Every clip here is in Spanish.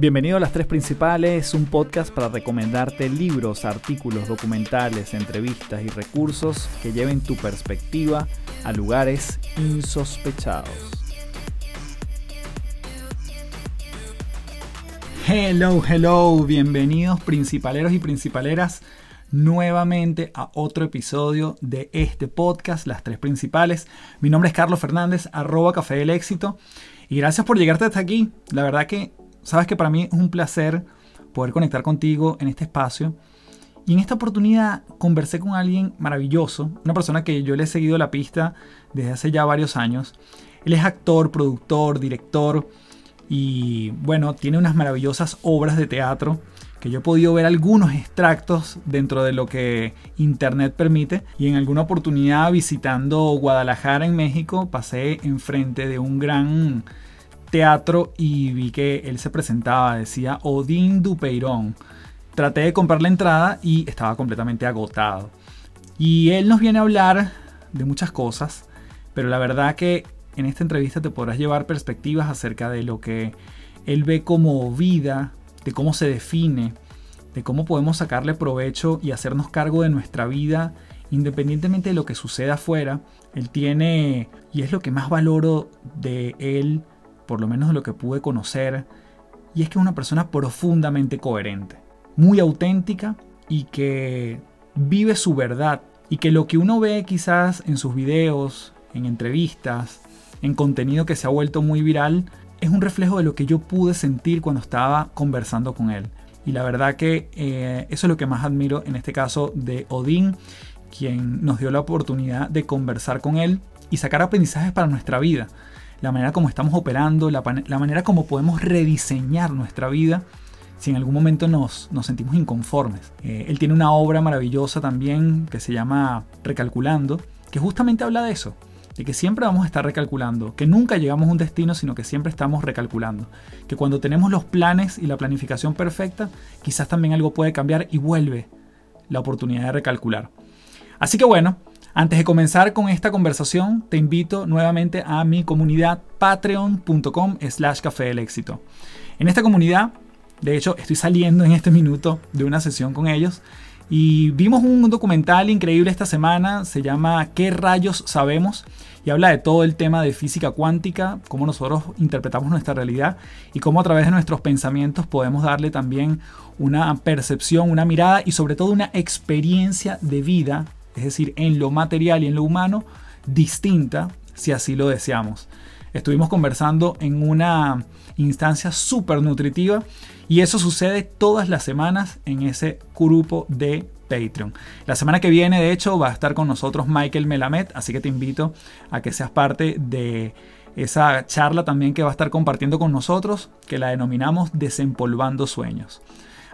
Bienvenido a Las Tres Principales, un podcast para recomendarte libros, artículos, documentales, entrevistas y recursos que lleven tu perspectiva a lugares insospechados. Hello, hello, bienvenidos principaleros y principaleras nuevamente a otro episodio de este podcast, Las Tres Principales. Mi nombre es Carlos Fernández, arroba Café del Éxito. Y gracias por llegarte hasta aquí. La verdad que sabes que para mí es un placer poder conectar contigo en este espacio. Y en esta oportunidad conversé con alguien maravilloso, una persona que yo le he seguido la pista desde hace ya varios años. Él es actor, productor, director y bueno, tiene unas maravillosas obras de teatro que yo he podido ver algunos extractos dentro de lo que internet permite y en alguna oportunidad visitando Guadalajara en México pasé enfrente de un gran teatro y vi que él se presentaba, decía Odín Dupeirón. Traté de comprar la entrada y estaba completamente agotado. Y él nos viene a hablar de muchas cosas, pero la verdad que en esta entrevista te podrás llevar perspectivas acerca de lo que él ve como vida, de cómo se define, de cómo podemos sacarle provecho y hacernos cargo de nuestra vida independientemente de lo que suceda afuera. Él tiene, y es lo que más valoro de él, por lo menos de lo que pude conocer, y es que es una persona profundamente coherente, muy auténtica y que vive su verdad y que lo que uno ve quizás en sus videos, en entrevistas, en contenido que se ha vuelto muy viral, es un reflejo de lo que yo pude sentir cuando estaba conversando con él. Y la verdad que eh, eso es lo que más admiro en este caso de Odín, quien nos dio la oportunidad de conversar con él y sacar aprendizajes para nuestra vida la manera como estamos operando, la, manera como podemos rediseñar nuestra vida si en algún momento nos, nos sentimos inconformes. Eh, él tiene una obra maravillosa también que se llama Recalculando, que justamente habla de eso, de que siempre vamos a estar recalculando, que nunca llegamos a un destino, sino que siempre estamos recalculando, que cuando tenemos los planes y la planificación perfecta, quizás también algo puede cambiar y vuelve la oportunidad de recalcular. Así que bueno, antes de comenzar con esta conversación, te invito nuevamente a mi comunidad patreon.com slash café del éxito. En esta comunidad, de hecho, estoy saliendo en este minuto de una sesión con ellos y vimos un documental increíble esta semana, se llama ¿Qué rayos sabemos? y habla de todo el tema de física cuántica, cómo nosotros interpretamos nuestra realidad y cómo a través de nuestros pensamientos podemos darle también una percepción, una mirada y sobre todo una experiencia de vida es decir, en lo material y en lo humano, distinta si así lo deseamos. Estuvimos conversando en una instancia súper nutritiva y eso sucede todas las semanas en ese grupo de Patreon. La semana que viene, de hecho, va a estar con nosotros Michael Melamed, así que te invito a que seas parte de esa charla también que va a estar compartiendo con nosotros, que la denominamos Desempolvando Sueños.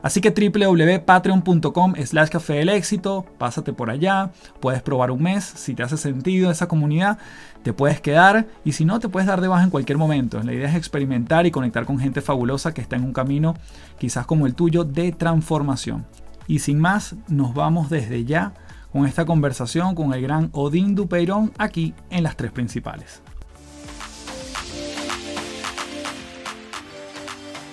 Así que www.patreon.com slash café del éxito, pásate por allá, puedes probar un mes, si te hace sentido esa comunidad, te puedes quedar y si no, te puedes dar de baja en cualquier momento. La idea es experimentar y conectar con gente fabulosa que está en un camino quizás como el tuyo de transformación. Y sin más, nos vamos desde ya con esta conversación con el gran Odín Dupeirón aquí en las tres principales.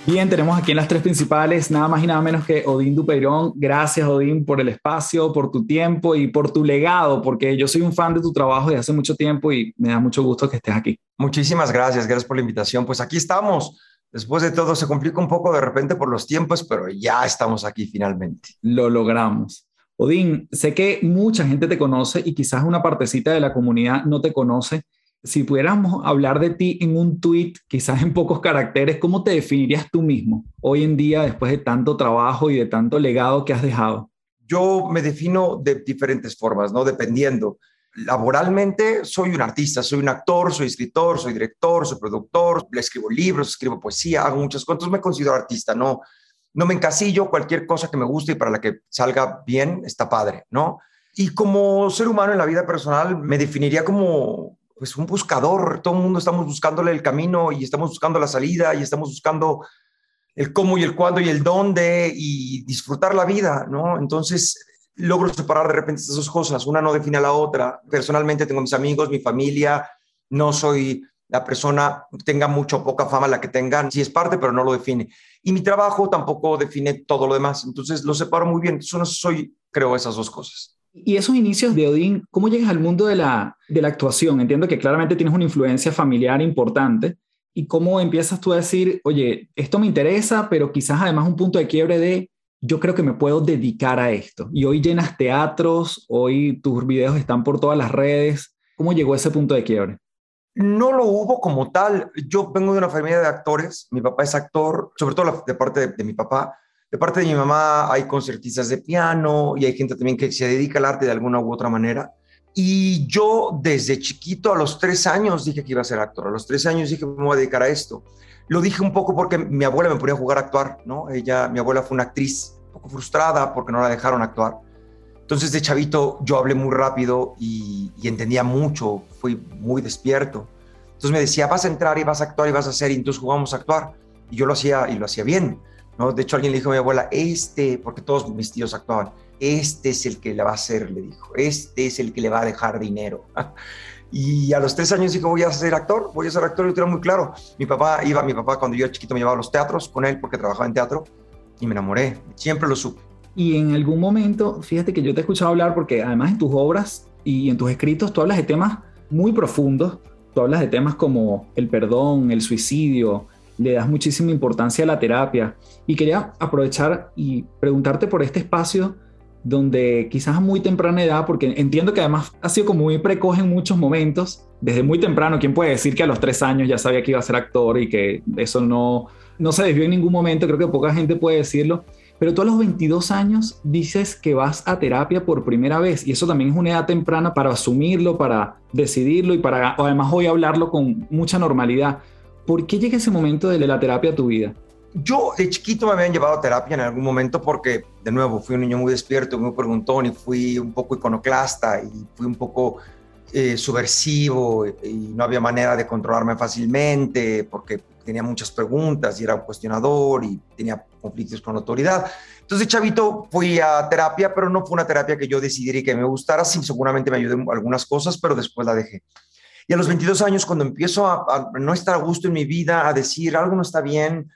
Bien, tenemos aquí en las tres principales nada más y nada menos que Odín Dupeirón. Gracias, Odín, por el espacio, por tu tiempo y por tu legado, porque yo soy un fan de tu trabajo desde hace mucho tiempo y me da mucho gusto que estés aquí. Muchísimas gracias, gracias por la invitación. Pues aquí estamos. Después de todo se complica un poco de repente por los tiempos, pero ya estamos aquí finalmente. Lo logramos. Odín, sé que mucha gente te conoce y quizás una partecita de la comunidad no te conoce si pudiéramos hablar de ti en un tweet, quizás en pocos caracteres, ¿cómo te definirías tú mismo hoy en día después de tanto trabajo y de tanto legado que has dejado? Yo me defino de diferentes formas, ¿no? Dependiendo. Laboralmente soy un artista, soy un actor, soy escritor, soy director, soy productor, le escribo libros, escribo poesía, hago muchas cosas, me considero artista, no, no me encasillo, cualquier cosa que me guste y para la que salga bien está padre, ¿no? Y como ser humano en la vida personal me definiría como pues un buscador, todo el mundo estamos buscándole el camino y estamos buscando la salida y estamos buscando el cómo y el cuándo y el dónde y disfrutar la vida, ¿no? Entonces logro separar de repente estas dos cosas, una no define a la otra. Personalmente tengo mis amigos, mi familia, no soy la persona tenga mucha o poca fama, la que tengan, sí es parte, pero no lo define. Y mi trabajo tampoco define todo lo demás, entonces lo separo muy bien. Entonces soy, creo, esas dos cosas. Y esos inicios de Odín, ¿cómo llegas al mundo de la, de la actuación? Entiendo que claramente tienes una influencia familiar importante. ¿Y cómo empiezas tú a decir, oye, esto me interesa, pero quizás además un punto de quiebre de, yo creo que me puedo dedicar a esto? Y hoy llenas teatros, hoy tus videos están por todas las redes. ¿Cómo llegó ese punto de quiebre? No lo hubo como tal. Yo vengo de una familia de actores. Mi papá es actor, sobre todo de parte de, mi papá. De parte de mi mamá hay concertistas de piano y hay gente también que se dedica al arte de alguna u otra manera. Y yo desde chiquito, a los tres años, dije que iba a ser actor. A los tres años dije que me voy a dedicar a esto. Lo dije un poco porque mi abuela me ponía a jugar a actuar, ¿no? Ella, mi abuela fue una actriz un poco frustrada porque no la dejaron actuar. Entonces de chavito yo hablé muy rápido y, entendía mucho, fui muy despierto. Entonces me decía, vas a entrar y vas a actuar y vas a hacer, y entonces jugamos a actuar. Y yo lo hacía y lo hacía bien. ¿No? De hecho, alguien le dijo a mi abuela, este, porque todos mis tíos actuaban, este es el que le va a hacer, le dijo, este es el que le va a dejar dinero. Y a los tres años dijo, voy a ser actor, voy a ser actor, y lo muy claro. Mi papá iba, mi papá cuando yo era chiquito me llevaba a los teatros con él porque trabajaba en teatro y me enamoré, siempre lo supe. Y en algún momento, fíjate que yo te he escuchado hablar porque además en tus obras y en tus escritos tú hablas de temas muy profundos, tú hablas de temas como el perdón, el suicidio, le das muchísima importancia a la terapia. Y quería aprovechar y preguntarte por este espacio donde quizás a muy temprana edad, porque entiendo que además ha sido como muy precoz en muchos momentos, desde muy temprano, ¿quién puede decir que a los tres años ya sabía que iba a ser actor y que eso no, no se desvió en ningún momento? Creo que poca gente puede decirlo. Pero tú a los 22 años dices que vas a terapia por primera vez y eso también es una edad temprana para asumirlo, para decidirlo y para además hoy hablarlo con mucha normalidad. ¿Por qué llega ese momento de la terapia a tu vida? Yo de chiquito me habían llevado a terapia en algún momento porque, de nuevo, fui un niño muy despierto, muy preguntón y fui un poco iconoclasta y fui un poco eh, subversivo y no había manera de controlarme fácilmente porque tenía muchas preguntas y era un cuestionador y tenía conflictos con la autoridad. Entonces, chavito, fui a terapia, pero no fue una terapia que yo decidiera y que me gustara, sí, seguramente me ayudó en algunas cosas, pero después la dejé. Y a los 22 años, cuando empiezo a, a no estar a gusto en mi vida, a decir algo no está bien,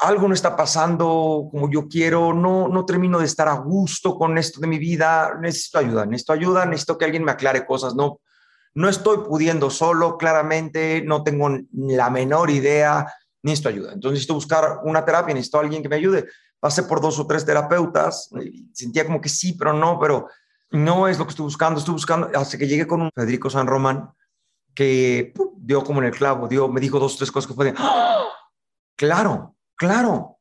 algo no está pasando como yo quiero, no, no termino de estar a gusto con esto de mi vida, necesito ayuda, necesito ayuda, necesito que alguien me aclare cosas, no, no estoy pudiendo solo, claramente, no tengo la menor idea, necesito ayuda. Entonces necesito buscar una terapia, necesito alguien que me ayude. Pasé por dos o tres terapeutas, sentía como que sí, pero no, pero no es lo que estoy buscando, estoy buscando, hasta que llegué con un Federico San Román, que dio como en el clavo, dio, me dijo dos o tres cosas que fue de, ¡Ah! claro, claro,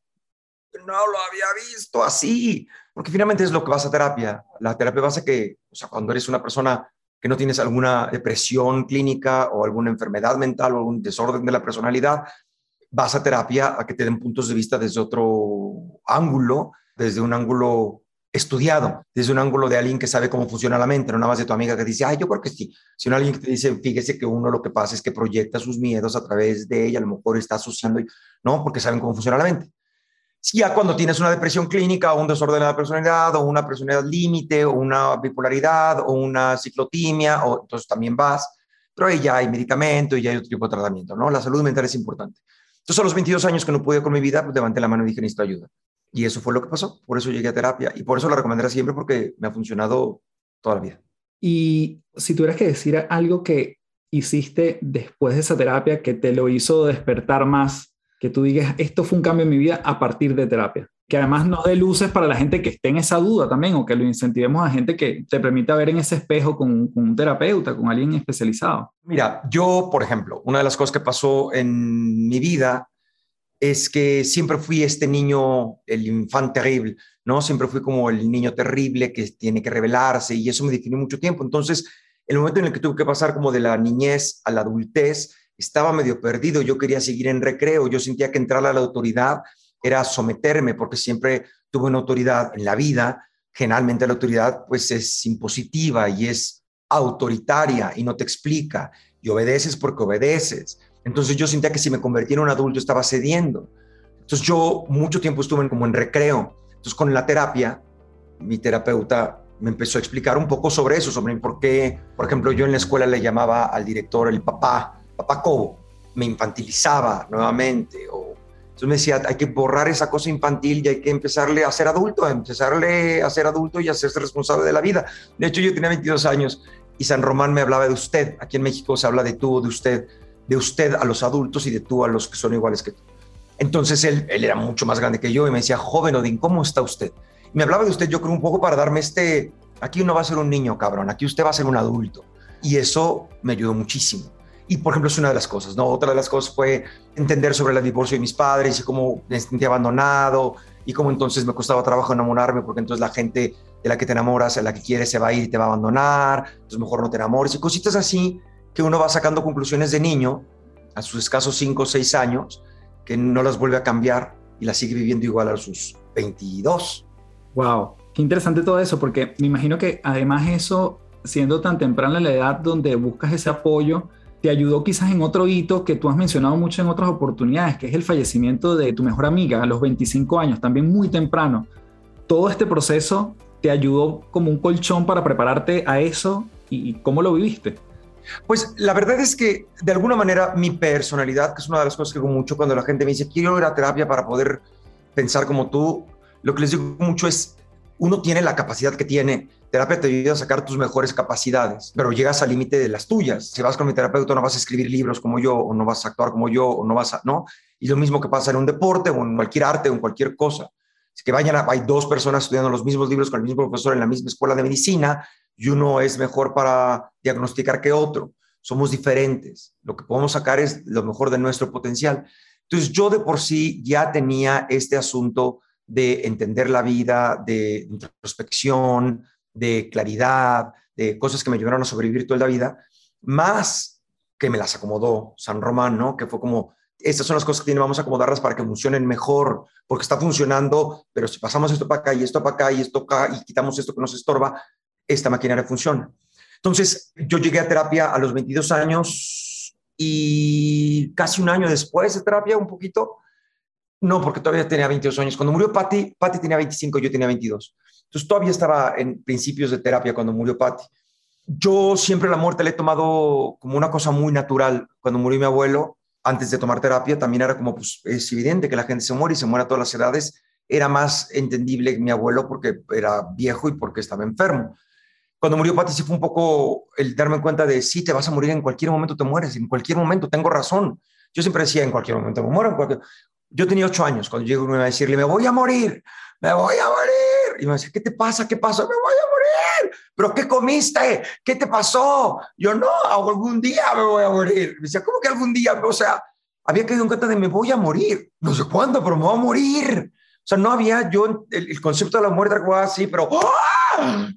no lo había visto así, porque finalmente es lo que vas a terapia. La terapia basa que, o sea, cuando eres una persona que no tienes alguna depresión clínica o alguna enfermedad mental o algún desorden de la personalidad, vas a terapia a que te den puntos de vista desde otro ángulo, desde un ángulo estudiado, desde un ángulo de alguien que sabe cómo funciona la mente, no nada más de tu amiga que dice, ay, yo creo que sí, sino alguien que te dice, fíjese que uno lo que pasa es que proyecta sus miedos a través de ella, a lo mejor está asociando, ¿no? Porque saben cómo funciona la mente. Ya cuando tienes una depresión clínica o un desorden de la personalidad o una personalidad límite o una bipolaridad o una ciclotimia, o, entonces también vas, pero ahí ya hay medicamento y ya hay otro tipo de tratamiento, ¿no? La salud mental es importante. Entonces a los 22 años que no pude con mi vida, pues levanté la mano y dije, necesito ayuda. Y eso fue lo que pasó, por eso llegué a terapia y por eso la recomendaré siempre porque me ha funcionado toda la vida. Y si tuvieras que decir algo que hiciste después de esa terapia que te lo hizo despertar más que tú digas, esto fue un cambio en mi vida a partir de terapia. Que además nos dé luces para la gente que esté en esa duda también, o que lo incentivemos a gente que te permita ver en ese espejo con, un terapeuta, con alguien especializado. Mira, yo, por ejemplo, una de las cosas que pasó en mi vida es que siempre fui este niño, el infante terrible, ¿no? Siempre fui como el niño terrible que tiene que rebelarse y eso me definió mucho tiempo. Entonces, el momento en el que tuve que pasar como de la niñez a la adultez, estaba medio perdido, yo quería seguir en recreo, yo sentía que entrar a la autoridad era someterme, porque siempre tuve una autoridad en la vida, generalmente la autoridad pues es impositiva y es autoritaria y no te explica, y obedeces porque obedeces. Entonces yo sentía que si me convertía en un adulto estaba cediendo. Entonces yo mucho tiempo estuve como en recreo. Entonces con la terapia, mi terapeuta me empezó a explicar un poco sobre eso, sobre por qué, por ejemplo, yo en la escuela le llamaba al director el papá, papá Cobo, me infantilizaba nuevamente. O, entonces me decía, hay que borrar esa cosa infantil y hay que empezarle a ser adulto, a empezarle a ser adulto y a hacerse responsable de la vida. De hecho, yo tenía 22 años y San Román me hablaba de usted. Aquí en México se habla de tú, de usted, de usted a los adultos y de tú a los que son iguales que tú. Entonces él, él era mucho más grande que yo y me decía, joven Odín, ¿cómo está usted? Y me hablaba de usted, yo creo, un poco para darme este, aquí uno va a ser un niño, cabrón, aquí usted va a ser un adulto. Y eso me ayudó muchísimo. Y, por ejemplo, es una de las cosas, ¿no? Otra de las cosas fue entender sobre el divorcio de mis padres y cómo me sentí abandonado y cómo entonces me costaba trabajo enamorarme porque entonces la gente de la que te enamoras, a la que quieres, se va a ir y te va a abandonar, entonces mejor no te enamores y cositas así que uno va sacando conclusiones de niño a sus escasos 5 o 6 años que no las vuelve a cambiar y las sigue viviendo igual a sus 22. Wow, qué interesante todo eso, porque me imagino que además eso, siendo tan temprana la edad donde buscas ese apoyo, te ayudó quizás en otro hito que tú has mencionado mucho en otras oportunidades, que es el fallecimiento de tu mejor amiga a los 25 años, también muy temprano. Todo este proceso te ayudó como un colchón para prepararte a eso y cómo lo viviste. Pues la verdad es que de alguna manera mi personalidad, que es una de las cosas que digo mucho cuando la gente me dice, quiero ir a terapia para poder pensar como tú, lo que les digo mucho es, uno tiene la capacidad que tiene. Terapia te ayuda a sacar tus mejores capacidades, pero llegas al límite de las tuyas. Si vas con mi terapeuta no vas a escribir libros como yo, o no vas a actuar como yo, o no vas a, ¿no? Y lo mismo que pasa en un deporte, o en cualquier arte, o en cualquier cosa. Es que vayan, hay dos personas estudiando los mismos libros con el mismo profesor en la misma escuela de medicina, y uno es mejor para diagnosticar que otro. Somos diferentes. Lo que podemos sacar es lo mejor de nuestro potencial. Entonces yo de por sí ya tenía este asunto de entender la vida, de introspección, de claridad, de cosas que me ayudaron a sobrevivir toda la vida, más que me las acomodó San Román, ¿no? Que fue como, estas son las cosas que vamos a acomodarlas para que funcionen mejor, porque está funcionando, pero si pasamos esto para acá y esto para acá y esto acá y quitamos esto que nos estorba, esta maquinaria funciona. Entonces, yo llegué a terapia a los 22 años y casi un año después de terapia, un poquito. No, porque todavía tenía 22 años. Cuando murió Patty, Patty tenía 25, yo tenía 22. Entonces, todavía estaba en principios de terapia cuando murió Patty. Yo siempre la muerte la he tomado como una cosa muy natural. Cuando murió mi abuelo, antes de tomar terapia, también era como, pues, es evidente que la gente se muere y se muere a todas las edades. Era más entendible mi abuelo porque era viejo y porque estaba enfermo cuando murió Patti sí fue un poco el darme cuenta de, sí, te vas a morir, en cualquier momento te mueres, en cualquier momento, tengo razón. Yo siempre decía, en cualquier momento me muero. Yo tenía ocho años cuando llegó a decirle, me voy a morir, me voy a morir. Y me decía, ¿qué te pasa? ¿Qué pasa? Me voy a morir. ¿Pero qué comiste? ¿Qué te pasó? Yo no, algún día me voy a morir. Me decía, ¿cómo que algún día? O sea, había caído en cuenta de me voy a morir. No sé cuándo, pero me voy a morir. O sea, no había yo el, concepto de la muerte algo así, pero ¡ah!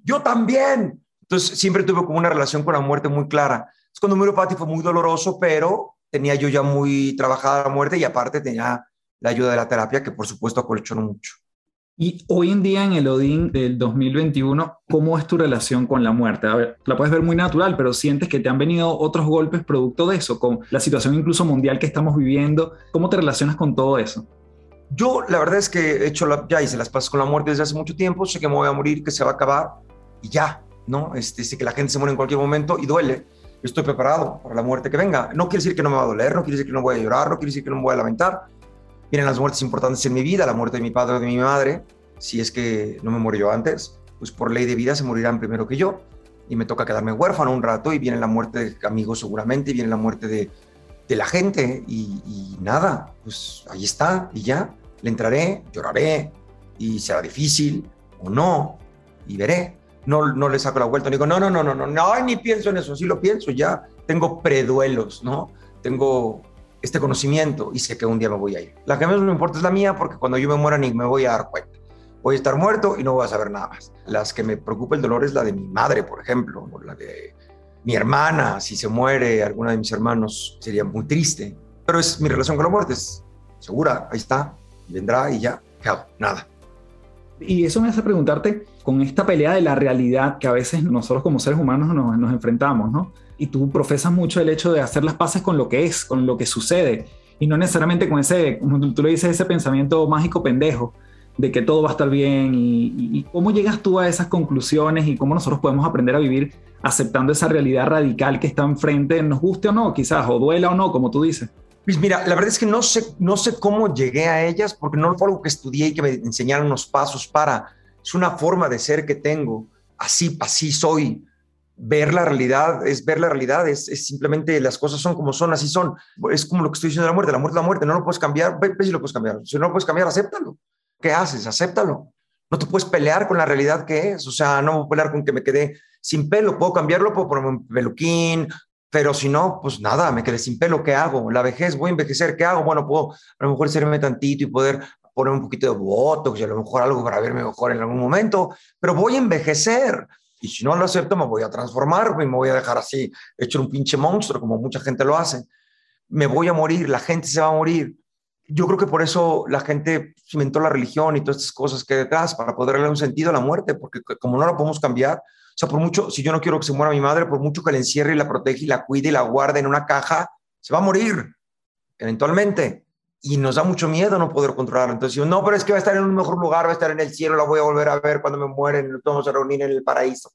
Yo también. Entonces, siempre tuve como una relación con la muerte muy clara. Es cuando murió Patti fue muy doloroso, pero tenía yo ya muy trabajada la muerte y aparte tenía la ayuda de la terapia, que por supuesto acolchonó mucho. Y hoy en día en el Odín del 2021, ¿cómo es tu relación con la muerte? A ver, la puedes ver muy natural, pero sientes que te han venido otros golpes producto de eso, con la situación incluso mundial que estamos viviendo. ¿Cómo te relacionas con todo eso? Yo la verdad es que he hecho la, ya hice las pasas con la muerte desde hace mucho tiempo, sé que me voy a morir, que se va a acabar y ya, ¿no? Este, sé que la gente se muere en cualquier momento y duele. Estoy preparado para la muerte que venga. No quiere decir que no me va a doler, no quiere decir que no voy a llorar, no quiere decir que no me voy a lamentar. Vienen las muertes importantes en mi vida, la muerte de mi padre o de mi madre, si es que no me yo antes, pues por ley de vida se morirán primero que yo y me toca quedarme huérfano un rato y viene la muerte de amigos seguramente, y viene la muerte de, de la gente y, y, nada, pues ahí está y ya le entraré, lloraré y será difícil o no y veré. No, no le saco la vuelta, ni digo, no, no, no, no, no, no, ni pienso en eso, sí lo pienso, ya tengo preduelos, ¿no? Tengo este conocimiento y sé que un día me voy a ir. La que menos me importa es la mía porque cuando yo me muera ni me voy a dar cuenta. Voy a estar muerto y no voy a saber nada más. Las que me preocupa el dolor es la de mi madre, por ejemplo, o la de mi hermana. Si se muere alguna de mis hermanos sería muy triste. Pero es mi relación con la muerte, es segura, ahí está vendrá y ya, nada. Y eso me hace preguntarte, con esta pelea de la realidad que a veces nosotros como seres humanos nos, nos enfrentamos, ¿no? Y tú profesas mucho el hecho de hacer las paces con lo que es, con lo que sucede, y no necesariamente con ese, como tú le dices, ese pensamiento mágico pendejo de que todo va a estar bien y, y, cómo llegas tú a esas conclusiones y cómo nosotros podemos aprender a vivir aceptando esa realidad radical que está enfrente, nos guste o no, quizás, o duela o no, como tú dices. Pues mira, la verdad es que no sé, no sé cómo llegué a ellas porque no fue algo que estudié y que me enseñaron unos pasos para. Es una forma de ser que tengo. Así, así soy. Ver la realidad es ver la realidad, es, simplemente las cosas son como son, así son. Es como lo que estoy diciendo de la muerte. La muerte la muerte, no lo puedes cambiar. Ve, si lo puedes cambiar. Si no lo puedes cambiar, acéptalo. ¿Qué haces? Acéptalo. No te puedes pelear con la realidad que es. O sea, no a pelear con que me quedé sin pelo. Puedo cambiarlo, puedo ponerme un peluquín, pero si no, pues nada, me quedé sin pelo, ¿qué hago? La vejez, voy a envejecer, ¿qué hago? Bueno, puedo a lo mejor serme tantito y poder poner un poquito de botox y a lo mejor algo para verme mejor en algún momento, pero voy a envejecer. Y si no lo acepto, me voy a transformar y me voy a dejar así, hecho un pinche monstruo, como mucha gente lo hace. Me voy a morir, la gente se va a morir. Yo creo que por eso la gente inventó la religión y todas estas cosas que detrás, para poder darle un sentido a la muerte, porque como no la podemos cambiar, sea, por mucho, si yo no quiero que se muera mi madre, por mucho que la encierre y la protege y la cuide y la guarde en una caja, se va a morir eventualmente. Y nos da mucho miedo no poder controlarlo. Entonces, no, pero es que va a estar en un mejor lugar, va a estar en el cielo, la voy a volver a ver cuando me mueren, nos vamos a reunir en el paraíso.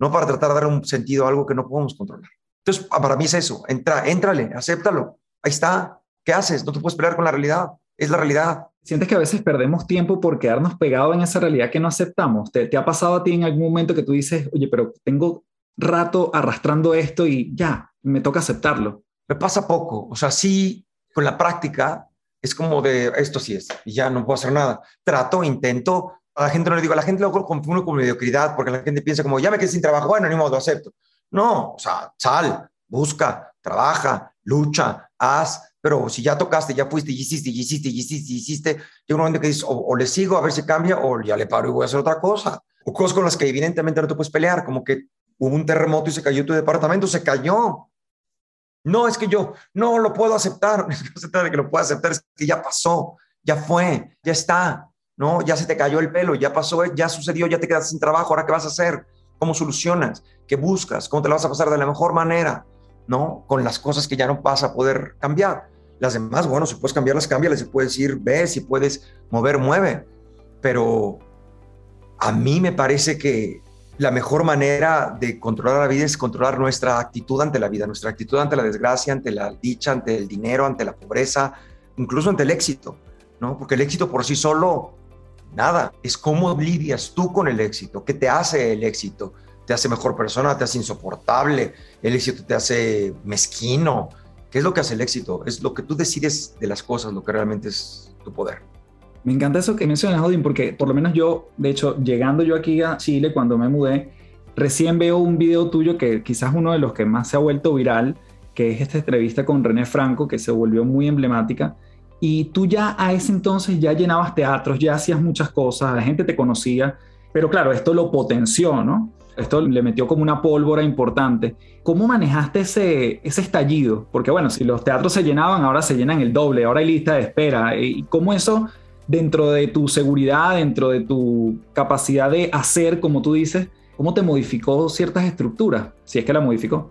No para tratar de dar un sentido a algo que no podemos controlar. Entonces, para mí es eso. Entra, éntrale, acéptalo. Ahí está. ¿Qué haces? No te puedes pelear con la realidad. Es la realidad. ¿Sientes que a veces perdemos tiempo por quedarnos pegados en esa realidad que no aceptamos? ¿Te, ¿Te, ha pasado a ti en algún momento que tú dices, oye, pero tengo rato arrastrando esto y ya, me toca aceptarlo? Me pasa poco. O sea, sí, con la práctica es como de esto sí es y ya no puedo hacer nada. Trato, intento. A la gente no le digo, a la gente lo confundo con mediocridad porque la gente piensa como, ya me quedé sin trabajo, bueno, ni modo, acepto. No, o sea, sal, busca, trabaja, lucha, haz, pero si ya tocaste, ya fuiste, y hiciste, y hiciste, y hiciste, y hiciste, llega un momento que dices, o, le sigo a ver si cambia, o ya le paro y voy a hacer otra cosa. O cosas con las que evidentemente no te puedes pelear, como que hubo un terremoto y se cayó tu departamento, se cayó. No, es que yo no lo puedo aceptar, no se trata de que lo pueda aceptar, es que ya pasó, ya fue, ya está, ¿no? Ya se te cayó el pelo, ya pasó, ya sucedió, ya te quedas sin trabajo, ahora qué vas a hacer, cómo solucionas, qué buscas, cómo te lo vas a pasar de la mejor manera, ¿no? Con las cosas que ya no vas a poder cambiar. Las demás, bueno, si puedes cambiarlas, cámbialas, si puedes ir, ve, si puedes mover, mueve. Pero a mí me parece que la mejor manera de controlar la vida es controlar nuestra actitud ante la vida, nuestra actitud ante la desgracia, ante la dicha, ante el dinero, ante la pobreza, incluso ante el éxito, ¿no? Porque el éxito por sí solo, nada, es cómo lidias tú con el éxito, qué te hace el éxito, te hace mejor persona, te hace insoportable, el éxito te hace mezquino, ¿Qué es lo que hace el éxito? Es lo que tú decides de las cosas, lo que realmente es tu poder. Me encanta eso que mencionas, Odin, porque por lo menos yo, de hecho, llegando yo aquí a Chile cuando me mudé, recién veo un video tuyo que quizás uno de los que más se ha vuelto viral, que es esta entrevista con René Franco, que se volvió muy emblemática. Y tú ya a ese entonces ya llenabas teatros, ya hacías muchas cosas, la gente te conocía, pero claro, esto lo potenció, ¿no? Esto le metió como una pólvora importante. ¿Cómo manejaste ese, ese estallido? Porque bueno, si los teatros se llenaban, ahora se llenan el doble, ahora hay lista de espera. ¿Y cómo eso, dentro de tu seguridad, dentro de tu capacidad de hacer, como tú dices, cómo te modificó ciertas estructuras? Si es que la modificó.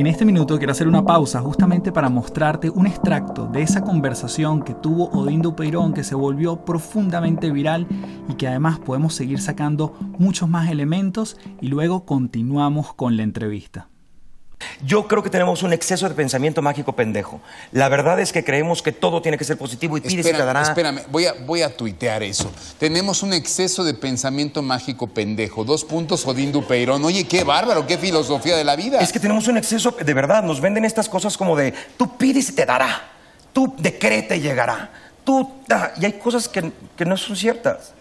En este minuto quiero hacer una pausa justamente para mostrarte un extracto de esa conversación que tuvo Odindo Peirón que se volvió profundamente viral y que además podemos seguir sacando muchos más elementos y luego continuamos con la entrevista. Yo creo que tenemos un exceso de pensamiento mágico pendejo. La verdad es que creemos que todo tiene que ser positivo y pide y te dará. Espérame, voy a, voy a tuitear eso. Tenemos un exceso de pensamiento mágico pendejo. Dos puntos, Odín Dupeirón. Oye, qué bárbaro, qué filosofía de la vida. Es que tenemos un exceso, de verdad, nos venden estas cosas como de tú pides y te dará. Tú decrete y llegará. Tú da. Y hay cosas que, que no son ciertas.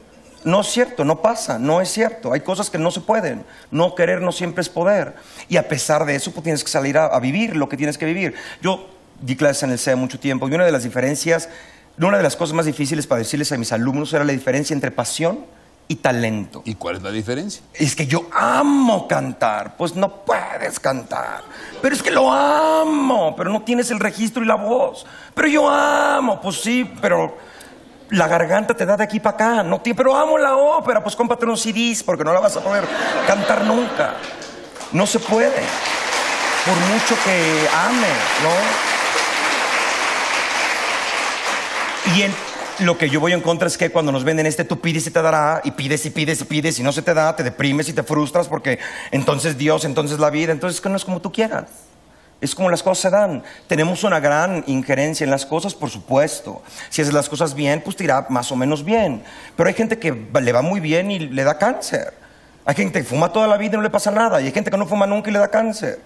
No es cierto, no pasa, no es cierto. Hay cosas que no se pueden. No querer no siempre es poder. Y a pesar de eso, pues tienes que salir a, vivir lo que tienes que vivir. Yo di clases en el CEA mucho tiempo y una de las diferencias, una de las cosas más difíciles para decirles a mis alumnos era la diferencia entre pasión y talento. ¿Y cuál es la diferencia? Es que yo amo cantar, pues no puedes cantar. Pero es que lo amo, pero no tienes el registro y la voz. Pero yo amo, pues sí, pero la garganta te da de aquí para acá. No pero amo la ópera, pues cómprate unos CDs porque no la vas a poder cantar nunca. No se puede. Por mucho que ame, ¿no? Y, Lo que yo voy en contra es que cuando nos venden este, tú pides y te dará, y pides y pides y pides, y no se te da, te deprimes y te frustras porque entonces Dios, entonces la vida, entonces que no es como tú quieras. Es como las cosas se dan. Tenemos una gran injerencia en las cosas, por supuesto. Si haces las cosas bien, pues te irá más o menos bien. Pero hay gente que le va muy bien y le da cáncer. Hay gente que fuma toda la vida y no le pasa nada. Y hay gente que no fuma nunca y le da cáncer.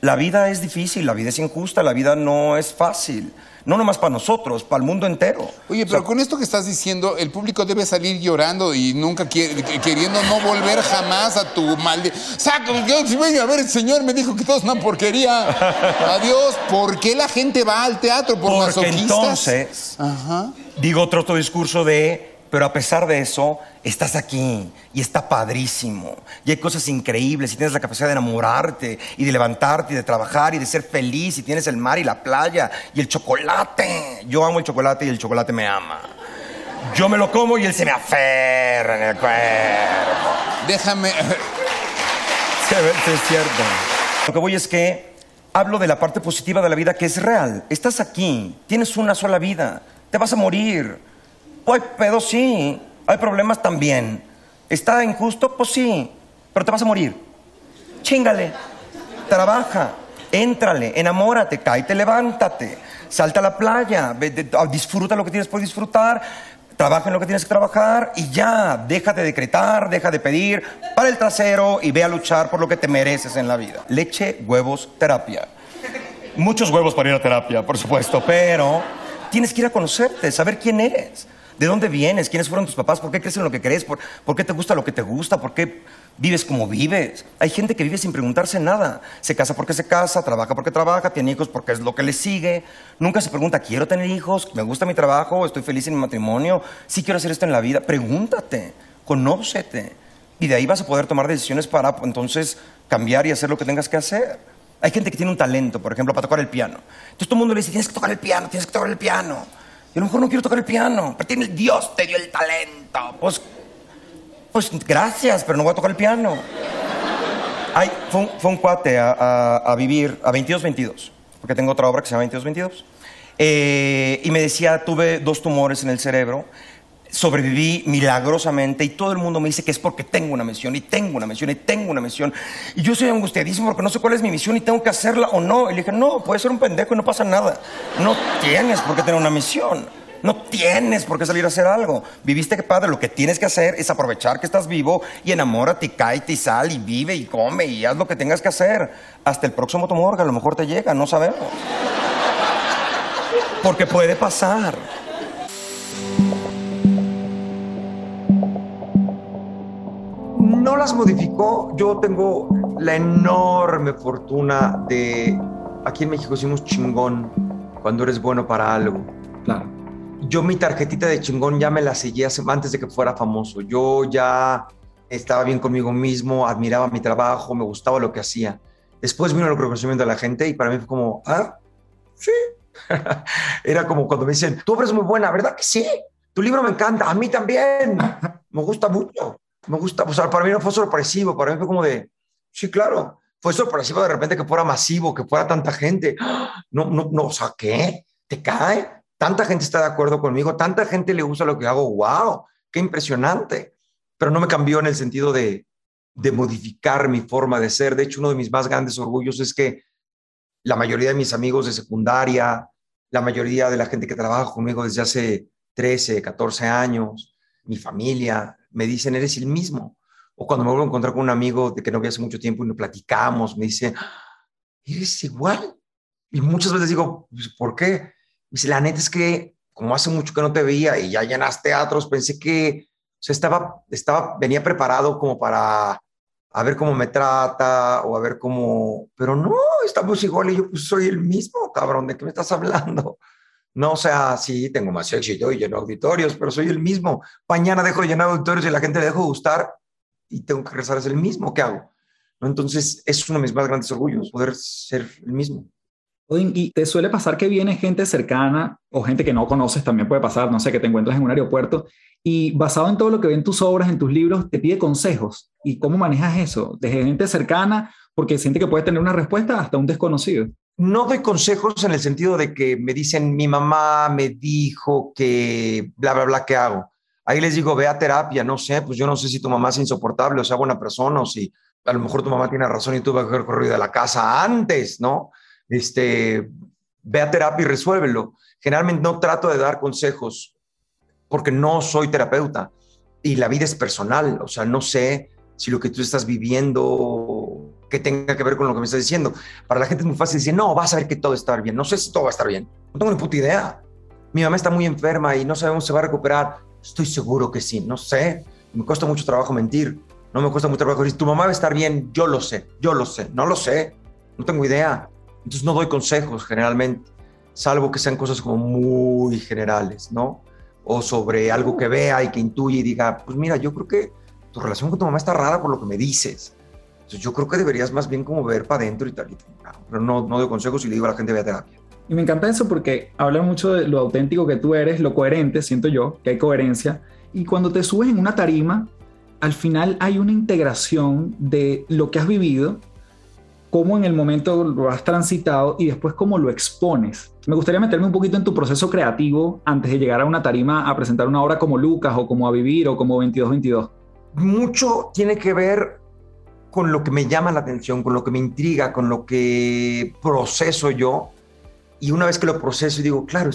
La vida es difícil, la vida es injusta, la vida no es fácil. No nomás para nosotros, para el mundo entero. Oye, pero con esto que estás diciendo, el público debe salir llorando y nunca queriendo no volver jamás a tu mal. Saco, si voy a ver, el señor me dijo que todo es una porquería. Adiós. ¿Por qué la gente va al teatro? ¿Por Porque entonces, digo otro, otro discurso de pero a pesar de eso, estás aquí y está padrísimo. Y hay cosas increíbles y tienes la capacidad de enamorarte y de levantarte y de trabajar y de ser feliz y tienes el mar y la playa y el chocolate. Yo amo el chocolate y el chocolate me ama. Yo me lo como y él se me aferra en el cuerpo. Déjame... Sí, es cierto. Lo que voy es que hablo de la parte positiva de la vida que es real. Estás aquí, tienes una sola vida, te vas a morir hay pedos, sí. Hay problemas también. ¿Está injusto? Pues sí. Pero te vas a morir. Chingale. Trabaja. Éntrale. Enamórate. Cáete, levántate. Salta a la playa. Disfruta lo que tienes por disfrutar. Trabaja en lo que tienes que trabajar y ya, deja de decretar, deja de pedir, para el trasero y ve a luchar por lo que te mereces en la vida. Leche, huevos, terapia. Muchos huevos para ir a terapia, por supuesto, pero tienes que ir a conocerte, saber quién eres. ¿De dónde vienes? ¿Quiénes fueron tus papás? ¿Por qué crees en lo que crees? ¿Por, qué te gusta lo que te gusta? ¿Por qué vives como vives? Hay gente que vive sin preguntarse nada. Se casa porque se casa, trabaja porque trabaja, tiene hijos porque es lo que le sigue. Nunca se pregunta, ¿quiero tener hijos? ¿Me gusta mi trabajo? ¿Estoy feliz en mi matrimonio? ¿Sí quiero hacer esto en la vida? Pregúntate, conócete. Y de ahí vas a poder tomar decisiones para entonces cambiar y hacer lo que tengas que hacer. Hay gente que tiene un talento, por ejemplo, para tocar el piano. Entonces todo el mundo le dice, tienes que tocar el piano, tienes que tocar el piano. Y a lo mejor no quiero tocar el piano, pero tiene, Dios te dio el talento. Pues, pues gracias, pero no voy a tocar el piano. Ay, fue, un, cuate a, vivir a 22-22, porque tengo otra obra que se llama 22-22. Eh, y me decía, tuve dos tumores en el cerebro sobreviví milagrosamente y todo el mundo me dice que es porque tengo una misión y tengo una misión y tengo una misión. Y yo soy angustiadísimo porque no sé cuál es mi misión y tengo que hacerla o no. Y le dije, no, puedes ser un pendejo y no pasa nada. No tienes por qué tener una misión. No tienes por qué salir a hacer algo. Viviste que padre, lo que tienes que hacer es aprovechar que estás vivo y enamórate y cáete y sal y vive y come y haz lo que tengas que hacer. Hasta el próximo tumor que a lo mejor te llega, no sabemos. Porque puede pasar. Las modificó. Yo tengo la enorme fortuna de. Aquí en México decimos chingón cuando eres bueno para algo. Claro. Yo mi tarjetita de chingón ya me la seguía antes de que fuera famoso. Yo ya estaba bien conmigo mismo, admiraba mi trabajo, me gustaba lo que hacía. Después vino el reconocimiento de la gente y para mí fue como, ah, sí. Era como cuando me dicen, tu obra es muy buena, ¿verdad que sí? Tu libro me encanta, a mí también. Me gusta mucho me gusta, pues para mí no fue sorpresivo, para mí fue como de, sí, claro, fue sorpresivo de repente que fuera masivo, que fuera tanta gente. No, no, no, o sea, ¿qué? ¿Te cae? Tanta gente está de acuerdo conmigo, tanta gente le gusta lo que hago, wow, qué impresionante. Pero no me cambió en el sentido de, de modificar mi forma de ser. De hecho, uno de mis más grandes orgullos es que la mayoría de mis amigos de secundaria, la mayoría de la gente que trabaja conmigo desde hace 13, 14 años, mi familia, me dicen, eres el mismo. O cuando me vuelvo a encontrar con un amigo de que no vi hace mucho tiempo y nos platicamos, me dice, eres igual. Y muchas veces digo, pues, ¿por qué? Me dice, la neta es que como hace mucho que no te veía y ya llenas teatros, pensé que o sea, estaba, estaba, venía preparado como para a ver cómo me trata o a ver cómo, pero no, estamos igual y yo pues soy el mismo, cabrón, ¿de qué me estás hablando? No, o sea, sí, tengo más éxito y lleno auditorios, pero soy el mismo. Mañana dejo de llenar auditorios y la gente le dejo gustar y tengo que regresar a ser el mismo. ¿Qué hago? Entonces, es uno de mis más grandes orgullos, poder ser el mismo. ¿Y te suele pasar que viene gente cercana o gente que no conoces? También puede pasar, no sé, que te encuentras en un aeropuerto y basado en todo lo que ven tus obras, en tus libros, te pide consejos. ¿Y cómo manejas eso? De gente cercana porque siente que puedes tener una respuesta hasta un desconocido. No doy consejos en el sentido de que me dicen, mi mamá me dijo que bla, bla, bla, ¿qué hago? Ahí les digo, ve a terapia, no sé, pues yo no sé si tu mamá es insoportable o sea buena persona o si a lo mejor tu mamá tiene razón y tuvo que haber corrido de la casa antes, ¿no? Este, ve a terapia y resuélvelo. Generalmente no trato de dar consejos porque no soy terapeuta y la vida es personal, o sea, no sé si lo que tú estás viviendo que tenga que ver con lo que me estás diciendo. Para la gente es muy fácil decir, no, vas a ver que todo está bien. No sé si todo va a estar bien. No tengo ni puta idea. Mi mamá está muy enferma y no sabemos si va a recuperar. Estoy seguro que sí, no sé. Me cuesta mucho trabajo mentir. No me cuesta mucho trabajo decir, tu mamá va a estar bien. Yo lo sé, yo lo sé. No lo sé. No tengo idea. Entonces no doy consejos generalmente, salvo que sean cosas como muy generales, ¿no? O sobre algo que vea y que intuye y diga, pues mira, yo creo que tu relación con tu mamá está rara por lo que me dices entonces yo creo que deberías más bien como ver para adentro y tal. Y tal. Pero no, no doy consejos y le digo a la gente vaya a terapia. Y me encanta eso porque habla mucho de lo auténtico que tú eres, lo coherente, siento yo, que hay coherencia. Y cuando te subes en una tarima, al final hay una integración de lo que has vivido, cómo en el momento lo has transitado y después cómo lo expones. Me gustaría meterme un poquito en tu proceso creativo antes de llegar a una tarima a presentar una obra como Lucas o como A Vivir o como 2222. Mucho tiene que ver con lo que me llama la atención, con lo que me intriga, con lo que proceso yo. Y una vez que lo proceso y digo, claro,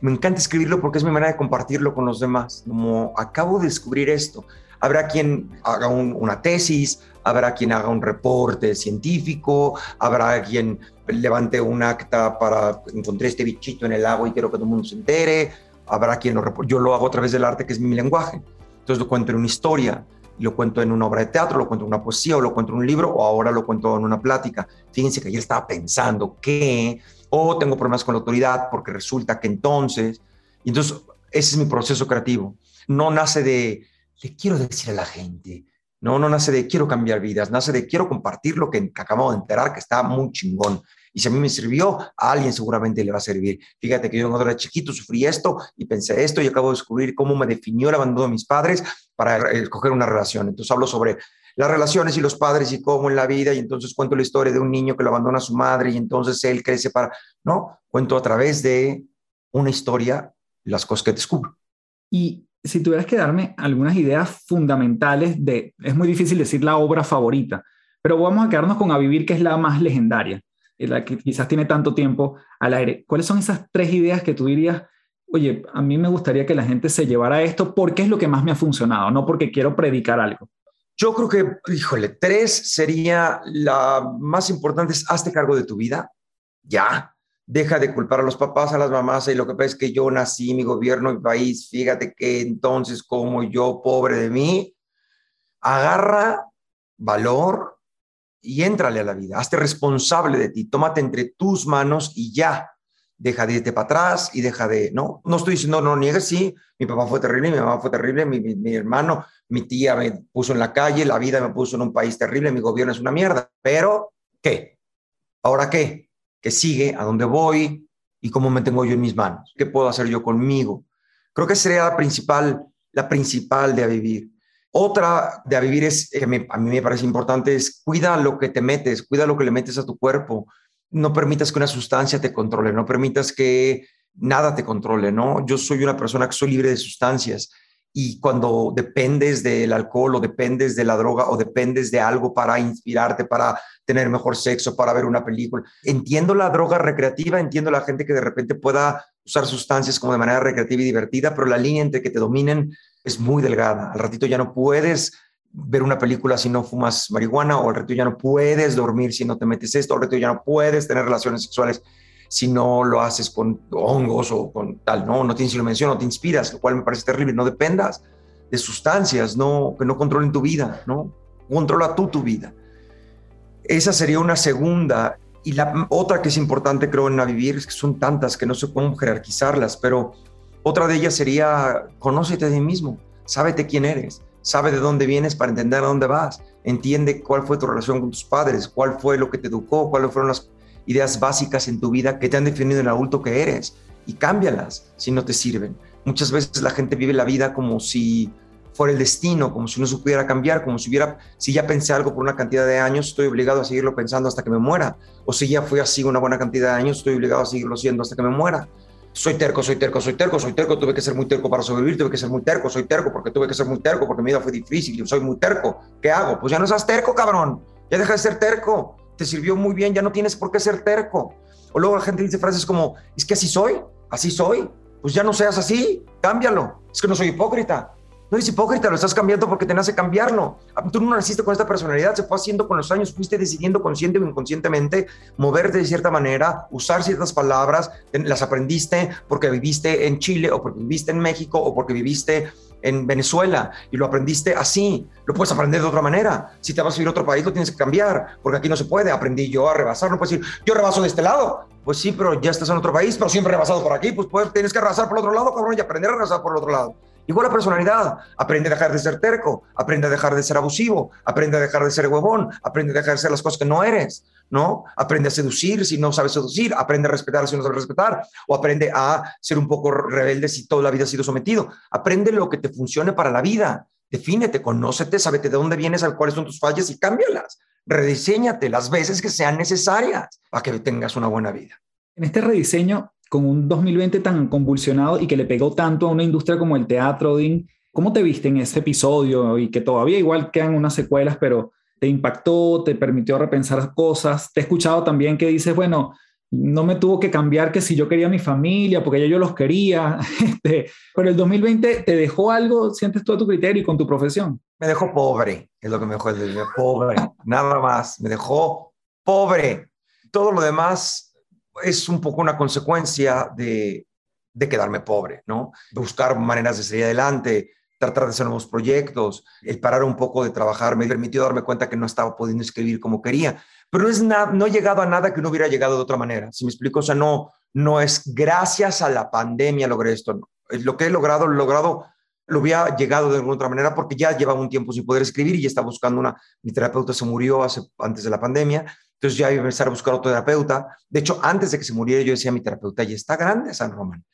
me encanta escribirlo porque es mi manera de compartirlo con los demás. Como acabo de descubrir esto. Habrá quien haga una tesis, habrá quien haga un reporte científico, habrá quien levante un acta para encontré este bichito en el agua y quiero que todo el mundo se entere, habrá quien lo Yo lo hago a través del arte, que es mi lenguaje. Entonces lo cuento en una historia, lo cuento en una obra de teatro, lo cuento en una poesía, o lo cuento en un libro, o ahora lo cuento en una plática. Fíjense que ayer estaba pensando que, o tengo problemas con la autoridad, porque resulta que entonces, y entonces ese es mi proceso creativo. No nace de, le quiero decir a la gente, no, no nace de quiero cambiar vidas, nace de quiero compartir lo que, acabamos de enterar, que está muy chingón. Y si a mí me sirvió, a alguien seguramente le va a servir. Fíjate que yo cuando era chiquito sufrí esto y pensé esto y acabo de descubrir cómo me definió el abandono de mis padres para escoger una relación. Entonces hablo sobre las relaciones y los padres y cómo en la vida y entonces cuento la historia de un niño que lo abandona a su madre y entonces él crece para, ¿no? Cuento a través de una historia las cosas que descubro. Y si tuvieras que darme algunas ideas fundamentales de, es muy difícil decir la obra favorita, pero vamos a quedarnos con A Vivir, que es la más legendaria la que quizás tiene tanto tiempo al aire. ¿Cuáles son esas tres ideas que tú dirías, oye, a mí me gustaría que la gente se llevara esto porque es lo que más me ha funcionado, no porque quiero predicar algo? Yo creo que, híjole, tres sería la más importante es hazte cargo de tu vida, ya. Deja de culpar a los papás, a las mamás, y lo que pasa es que yo nací, mi gobierno, mi país, fíjate que entonces como yo, pobre de mí, agarra valor, y éntrale a la vida, hazte responsable de ti, tómate entre tus manos y ya, deja de irte para atrás y deja de, no, no estoy diciendo, no niegues, sí, mi papá fue terrible, mi mamá fue terrible, mi, mi, hermano, mi tía me puso en la calle, la vida me puso en un país terrible, mi gobierno es una mierda, pero, ¿qué? ¿Ahora qué? ¿Qué sigue? ¿A dónde voy? ¿Y cómo me tengo yo en mis manos? ¿Qué puedo hacer yo conmigo? Creo que sería la principal, la principal de a vivir. Otra de a vivir es, que a mí me parece importante, es cuida lo que te metes, cuida lo que le metes a tu cuerpo. No permitas que una sustancia te controle, no permitas que nada te controle, ¿no? Yo soy una persona que soy libre de sustancias y cuando dependes del alcohol o dependes de la droga o dependes de algo para inspirarte, para tener mejor sexo, para ver una película. Entiendo la droga recreativa, entiendo la gente que de repente pueda usar sustancias como de manera recreativa y divertida, pero la línea entre que te dominen es muy delgada. Al ratito ya no puedes ver una película si no fumas marihuana, o al ratito ya no puedes dormir si no te metes esto, o al ratito ya no puedes tener relaciones sexuales si no lo haces con hongos o con tal, no, no tienes iluminación, no te inspiras, lo cual me parece terrible. No dependas de sustancias, no, que no controlen tu vida, ¿no? Controla tú tu vida. Esa sería una segunda. Y la otra que es importante, creo, en la vivir, es que son tantas que no sé cómo jerarquizarlas, pero otra de ellas sería, conócete a ti mismo, sábete quién eres, sabe de dónde vienes para entender a dónde vas, entiende cuál fue tu relación con tus padres, cuál fue lo que te educó, cuáles fueron las ideas básicas en tu vida que te han definido el adulto que eres y cámbialas si no te sirven. Muchas veces la gente vive la vida como si fuera el destino, como si no supiera cambiar, como si hubiera, si ya pensé algo por una cantidad de años, estoy obligado a seguirlo pensando hasta que me muera. O si ya fui así una buena cantidad de años, estoy obligado a seguirlo siendo hasta que me muera. Soy terco, soy terco, soy terco, soy terco, tuve que ser muy terco para sobrevivir, tuve que ser muy terco, soy terco porque tuve que ser muy terco, porque mi vida fue difícil, yo soy muy terco. ¿Qué hago? Pues ya no seas terco, cabrón. Ya deja de ser terco. Te sirvió muy bien, ya no tienes por qué ser terco. O luego la gente dice frases como, es que así soy, así soy. Pues ya no seas así, cámbialo. Es que no soy hipócrita. No eres hipócrita, lo estás cambiando porque te nace cambiarlo. Ah, tú no naciste con esta personalidad, se fue haciendo con los años, fuiste decidiendo consciente o inconscientemente moverte de cierta manera, usar ciertas palabras, las aprendiste porque viviste en Chile o porque viviste en México o porque viviste en Venezuela y lo aprendiste así. Lo puedes aprender de otra manera. Si te vas a ir a otro país, lo tienes que cambiar, porque aquí no se puede. Aprendí yo a rebasar. No puedes decir, yo rebaso de este lado. Pues sí, pero ya estás en otro país, pero siempre rebasado por aquí. Pues, pues tienes que rebasar por otro lado, cabrón, y aprender a rebasar por el otro lado. Igual la personalidad, aprende a dejar de ser terco, aprende a dejar de ser abusivo, aprende a dejar de ser huevón, aprende a dejar de ser las cosas que no eres, ¿no? Aprende a seducir si no sabes seducir, aprende a respetar si no sabes respetar, o aprende a ser un poco rebelde si toda la vida has sido sometido. Aprende lo que te funcione para la vida, defínete, conócete, sábete de dónde vienes, cuáles son tus fallas y cámbialas. Rediseñate las veces que sean necesarias para que tengas una buena vida. En este rediseño, con un 2020 tan convulsionado y que le pegó tanto a una industria como el teatro, Dean, ¿cómo te viste en ese episodio? Y que todavía igual quedan unas secuelas, pero te impactó, te permitió repensar cosas. Te he escuchado también que dices, bueno, no me tuvo que cambiar que si yo quería mi familia, porque ya yo los quería. Este, pero el 2020 te dejó algo, sientes tú a tu criterio y con tu profesión. Me dejó pobre, es lo que me dejó, pobre, nada más, me dejó pobre. Todo lo demás es un poco una consecuencia de, quedarme pobre, ¿no? Buscar maneras de salir adelante, tratar de hacer nuevos proyectos, el parar un poco de trabajar me permitió darme cuenta que no estaba pudiendo escribir como quería, pero no, es no he llegado a nada que no hubiera llegado de otra manera, si me explico, o sea, no, no es gracias a la pandemia logré esto, lo que he logrado, lo logrado, lo había llegado de alguna otra manera porque ya llevaba un tiempo sin poder escribir y ya estaba buscando una, mi terapeuta se murió hace, antes de la pandemia, entonces ya iba a empezar a buscar otro terapeuta. De hecho, antes de que se muriera, yo decía, mi terapeuta ya está grande San Román.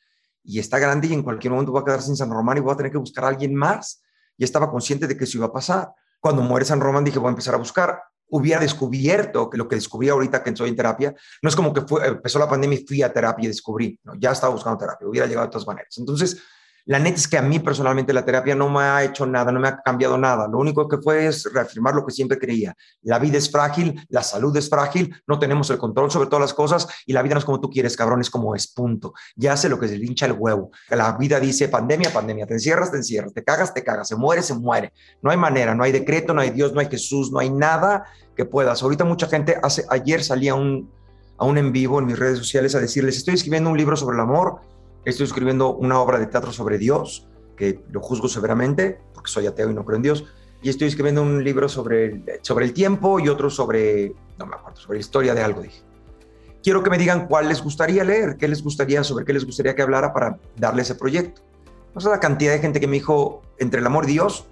Y está grande y en cualquier momento va a quedar sin San Román y voy a tener que buscar a alguien más. Y estaba consciente de que eso iba a pasar. Cuando muere San Román dije, voy a empezar a buscar. Hubiera descubierto que lo que descubrí ahorita que estoy en terapia, no es como que fue, empezó la pandemia y fui a terapia y descubrí, ¿no? ya estaba buscando terapia, hubiera llegado de todas maneras. Entonces, la neta es que a mí personalmente la terapia no me ha hecho nada, no me ha cambiado nada. Lo único que fue es reafirmar lo que siempre creía. La vida es frágil, la salud es frágil, no tenemos el control sobre todas las cosas y la vida no es como tú quieres, cabrón, es como es, punto. Ya sé lo que se hincha el huevo. La vida dice pandemia, pandemia, te encierras, te encierras, te cagas, te cagas, se muere, se muere. No hay manera, no hay decreto, no hay Dios, no hay Jesús, no hay nada que puedas. Ahorita mucha gente, hace, ayer salía un, a un en vivo en mis redes sociales a decirles, estoy escribiendo un libro sobre el amor Estoy escribiendo una obra de teatro sobre Dios, que lo juzgo severamente, porque soy ateo y no creo en Dios. Y estoy escribiendo un libro sobre sobre el tiempo y otro sobre, no me acuerdo, sobre la historia de algo, dije. Quiero que me digan cuál les gustaría leer, qué les gustaría, sobre qué les gustaría que hablara para darle ese proyecto. No sé la cantidad de gente que me dijo, entre el amor y Dios,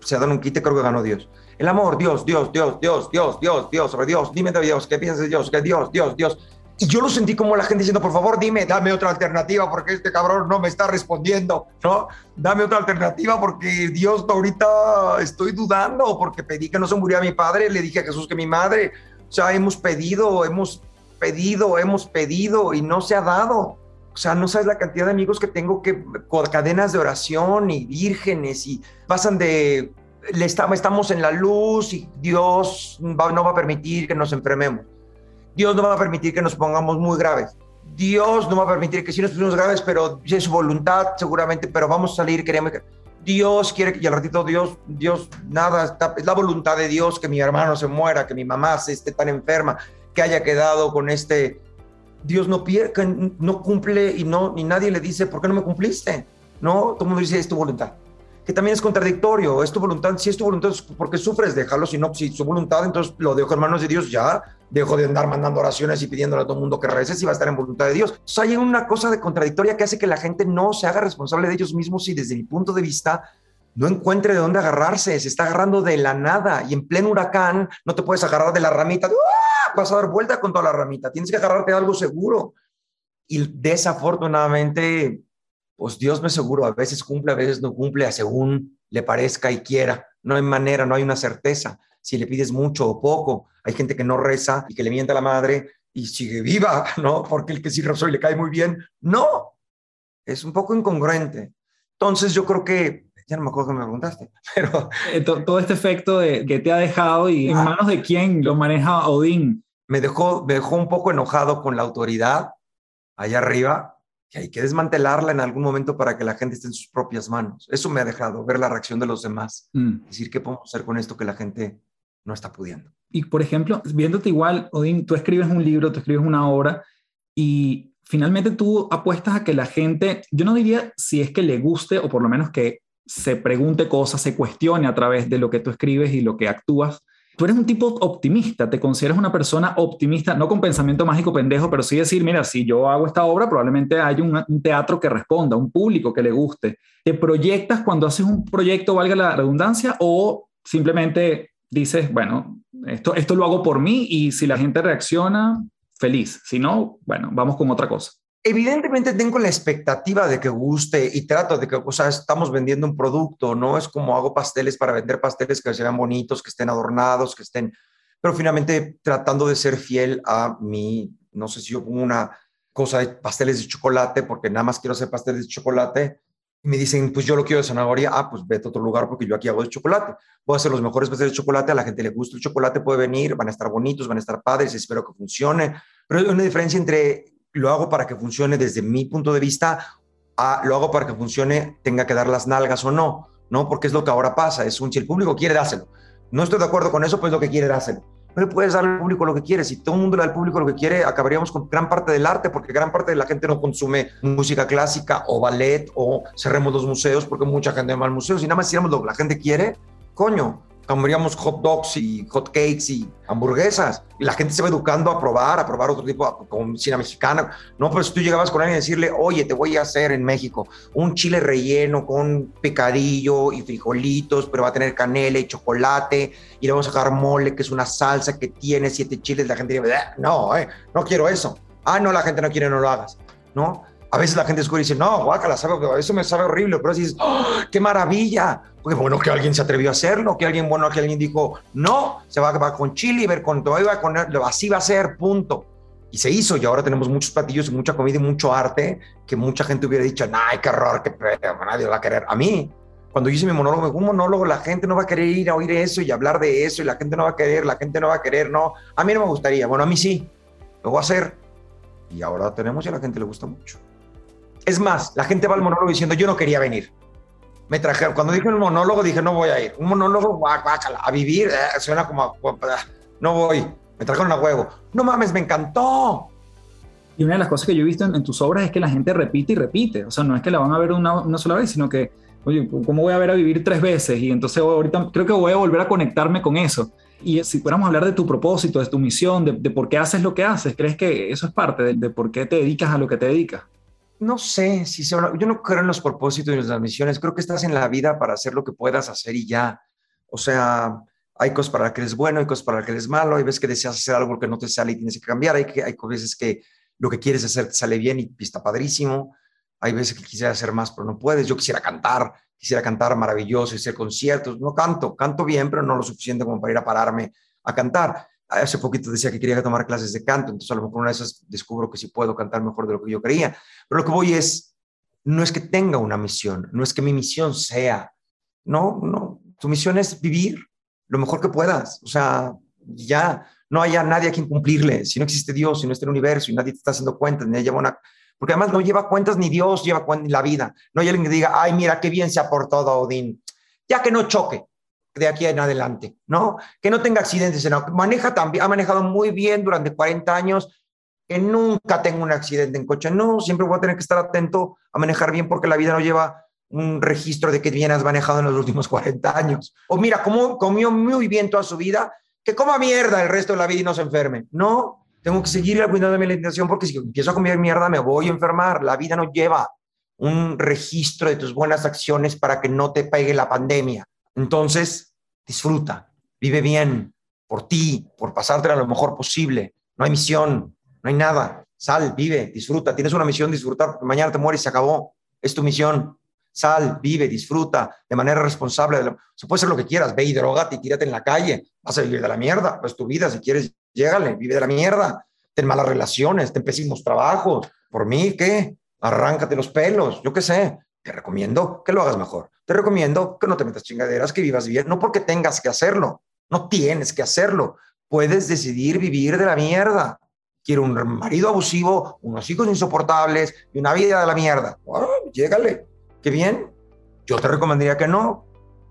se dan un quite, creo que ganó Dios. El amor, Dios, Dios, Dios, Dios, Dios, Dios, Dios, sobre Dios, dime de Dios, qué piensas de Dios, que Dios, Dios, Dios. Y yo lo sentí como la gente diciendo, por favor, dime, dame otra alternativa porque este cabrón no me está respondiendo, ¿no? Dame otra alternativa porque Dios, ahorita estoy dudando porque pedí que no se muriera mi padre, le dije a Jesús que mi madre, o sea, hemos pedido, hemos pedido, hemos pedido y no se ha dado. O sea, no sabes la cantidad de amigos que tengo que con cadenas de oración y vírgenes y pasan de, le estamos, en la luz y Dios no va a permitir que nos enfermemos. Dios no va a permitir que nos pongamos muy graves. Dios no va a permitir que si nos pusimos graves, pero es su voluntad seguramente, pero vamos a salir, queremos Dios quiere que, y al ratito Dios, Dios, nada, es la voluntad de Dios que mi hermano se muera, que mi mamá se esté tan enferma, que haya quedado con este, Dios no, pierde, no cumple y no, ni nadie le dice, ¿por qué no me cumpliste? No, todo el mundo dice, es tu voluntad que también es contradictorio. Es tu voluntad, si es tu voluntad, porque sufres, déjalo, si no, si su voluntad, entonces lo dejo en manos de Dios, ya dejo de andar mandando oraciones y pidiéndole a todo el mundo que reces y va a estar en voluntad de Dios. O hay una cosa de contradictoria que hace que la gente no se haga responsable de ellos mismos y desde mi punto de vista no encuentre de dónde agarrarse, se está agarrando de la nada y en pleno huracán no te puedes agarrar de la ramita, ¡ah! vas a dar vuelta con toda la ramita, tienes que agarrarte de algo seguro. Y desafortunadamente pues Dios me seguro, a veces cumple, a veces no cumple, según le parezca y quiera. No hay manera, no hay una certeza. Si le pides mucho o poco, hay gente que no reza y que le miente a la madre y sigue viva, ¿no? Porque el que sí rezó y le cae muy bien, no. Es un poco incongruente. Entonces yo creo que, ya no me acuerdo que me preguntaste, pero... Eh, todo este efecto de que te ha dejado y en Ah. manos de quién lo maneja Odín. me dejó, me dejó un poco enojado con la autoridad allá arriba, que hay que desmantelarla en algún momento para que la gente esté en sus propias manos. Eso me ha dejado ver la reacción de los demás. Mm. Decir, ¿qué podemos hacer con esto que la gente no está pudiendo? Y por ejemplo, viéndote igual, Odín, tú escribes un libro, tú escribes una obra y finalmente tú apuestas a que la gente, yo no diría si es que le guste o por lo menos que se pregunte cosas, se cuestione a través de lo que tú escribes y lo que actúas. Tú eres un tipo optimista, te consideras una persona optimista, no con pensamiento mágico pendejo, pero sí decir, mira, si yo hago esta obra, probablemente haya un, un teatro que responda, un público que le guste. ¿Te proyectas cuando haces un proyecto, valga la redundancia, o simplemente dices, bueno, esto, esto lo hago por mí y si la gente reacciona, feliz. Si no, bueno, vamos con otra cosa. Evidentemente tengo la expectativa de que guste y trato de que, o sea, estamos vendiendo un producto, no es como hago pasteles para vender pasteles que se vean bonitos, que estén adornados, que estén, pero finalmente tratando de ser fiel a mi, no sé si yo pongo una cosa de pasteles de chocolate, porque nada más quiero hacer pasteles de chocolate, y me dicen, pues yo lo quiero de zanahoria, ah, pues vete a otro lugar porque yo aquí hago de chocolate. Voy a hacer los mejores pasteles de chocolate, a la gente le gusta el chocolate, puede venir, van a estar bonitos, van a estar padres, espero que funcione. Pero hay una diferencia entre lo hago para que funcione desde mi punto de vista a lo hago para que funcione, tenga que dar las nalgas o no, ¿no? Porque es lo que ahora pasa, es un, si el público quiere, dáselo. No estoy de acuerdo con eso, pues lo que quiere, dáselo. No le puedes dar al público lo que quiere. Si todo el mundo le da al público lo que quiere, acabaríamos con gran parte del arte, porque gran parte de la gente no consume música clásica o ballet o cerremos los museos porque mucha gente va al museo. Si nada más hiciéramos lo que la gente quiere, coño, comeríamos hot dogs y hot cakes y hamburguesas. Y la gente se va educando a probar, a probar otro tipo, de cocina mexicana. No, si tú llegabas con alguien y decirle, oye, te voy a hacer en México un chile relleno con picadillo y frijolitos, pero va a tener canela y chocolate, y le vamos a sacar mole, que es una salsa que tiene siete chiles, la gente dice, "Ah, no, eh, no quiero eso. Ah, no, la gente no quiere, no lo hagas, ¿no? A veces la gente escucha y dice, no, guácala, sabe, eso me sabe horrible, pero dices, ¡Oh, qué maravilla. Porque bueno que alguien se atrevió a hacerlo, que alguien, bueno, que alguien dijo, no, se va, va con chile ver con todo, va con, así va a ser, punto. Y se hizo, y ahora tenemos muchos platillos y mucha comida y mucho arte que mucha gente hubiera dicho, ay, qué horror, qué pedo, nadie lo va a querer. A mí, cuando yo hice mi monólogo, un monólogo, la gente no va a querer ir a oír eso y hablar de eso, y la gente no va a querer, la gente no va a querer, no. A mí no me gustaría, bueno, a mí sí, lo voy a hacer. Y ahora tenemos y a la gente le gusta mucho. Es más, la gente va al monólogo diciendo, yo no quería venir. Me trajeron, cuando dije un monólogo, dije, no voy a ir. Un monólogo, guácala, a vivir, eh, suena como, no voy. Me trajeron a huevo. No mames, me encantó. Y una de las cosas que yo he visto en, en, tus obras es que la gente repite y repite. O sea, no es que la van a ver una, una sola vez, sino que, oye, ¿cómo voy a ver a vivir tres veces? Y entonces ahorita creo que voy a volver a conectarme con eso. Y si fuéramos a hablar de tu propósito, de tu misión, de, de por qué haces lo que haces, ¿crees que eso es parte de, de por qué te dedicas a lo que te dedicas? No sé si se, yo no creo en los propósitos y en las misiones. Creo que estás en la vida para hacer lo que puedas hacer y ya. O sea, hay cosas para las que eres bueno, hay cosas para las que eres malo. Hay veces que deseas hacer algo que no te sale y tienes que cambiar. Hay, que, hay veces que lo que quieres hacer te sale bien y está padrísimo. Hay veces que quisiera hacer más, pero no puedes. Yo quisiera cantar, quisiera cantar maravilloso y hacer conciertos. No canto, canto bien, pero no lo suficiente como para ir a pararme a cantar hace poquito decía que quería tomar clases de canto, entonces a lo mejor una de esas descubro que sí puedo cantar mejor de lo que yo creía. Pero lo que voy es, no es que tenga una misión, no es que mi misión sea, no, no, tu misión es vivir lo mejor que puedas, o sea, ya no haya nadie a quien cumplirle, si no existe Dios, si no está el universo y nadie te está haciendo cuentas, ni lleva una... Porque además no lleva cuentas ni Dios lleva cuentas ni la vida. No hay alguien que diga, ay, mira, qué bien se ha portado Odín. Ya que no choque, de aquí en adelante, ¿no? Que no tenga accidentes, no, maneja también, ha manejado muy bien durante 40 años, que nunca tenga un accidente en coche, no, siempre voy a tener que estar atento a manejar bien porque la vida no lleva un registro de que bien has manejado en los últimos 40 años. O mira, como comió muy bien toda su vida, que coma mierda el resto de la vida y no se enferme. No, tengo que seguir cuidando de mi alimentación porque si empiezo a comer mierda me voy a enfermar. La vida no lleva un registro de tus buenas acciones para que no te pegue la pandemia. Entonces, disfruta, vive bien por ti, por pasártela lo mejor posible. No hay misión, no hay nada. Sal, vive, disfruta. Tienes una misión, disfrutar, mañana te mueres y se acabó. es tu misión. Sal, vive, disfruta de manera responsable. Se puede hacer lo que quieras, ve y drogate y tírate en la calle. Vas a vivir de la mierda. Pues tu vida, si quieres, llégale, vive de la mierda. Ten malas relaciones, ten pésimos trabajos. Por mí, ¿qué? Arráncate los pelos, yo qué sé. Te recomiendo que lo hagas mejor. Te recomiendo que no te metas chingaderas, que vivas bien, no porque tengas que hacerlo, no tienes que hacerlo. Puedes decidir vivir de la mierda. Quiero un marido abusivo, unos hijos insoportables y una vida de la mierda. Bueno, llégale. Qué bien. Yo te recomendaría que no.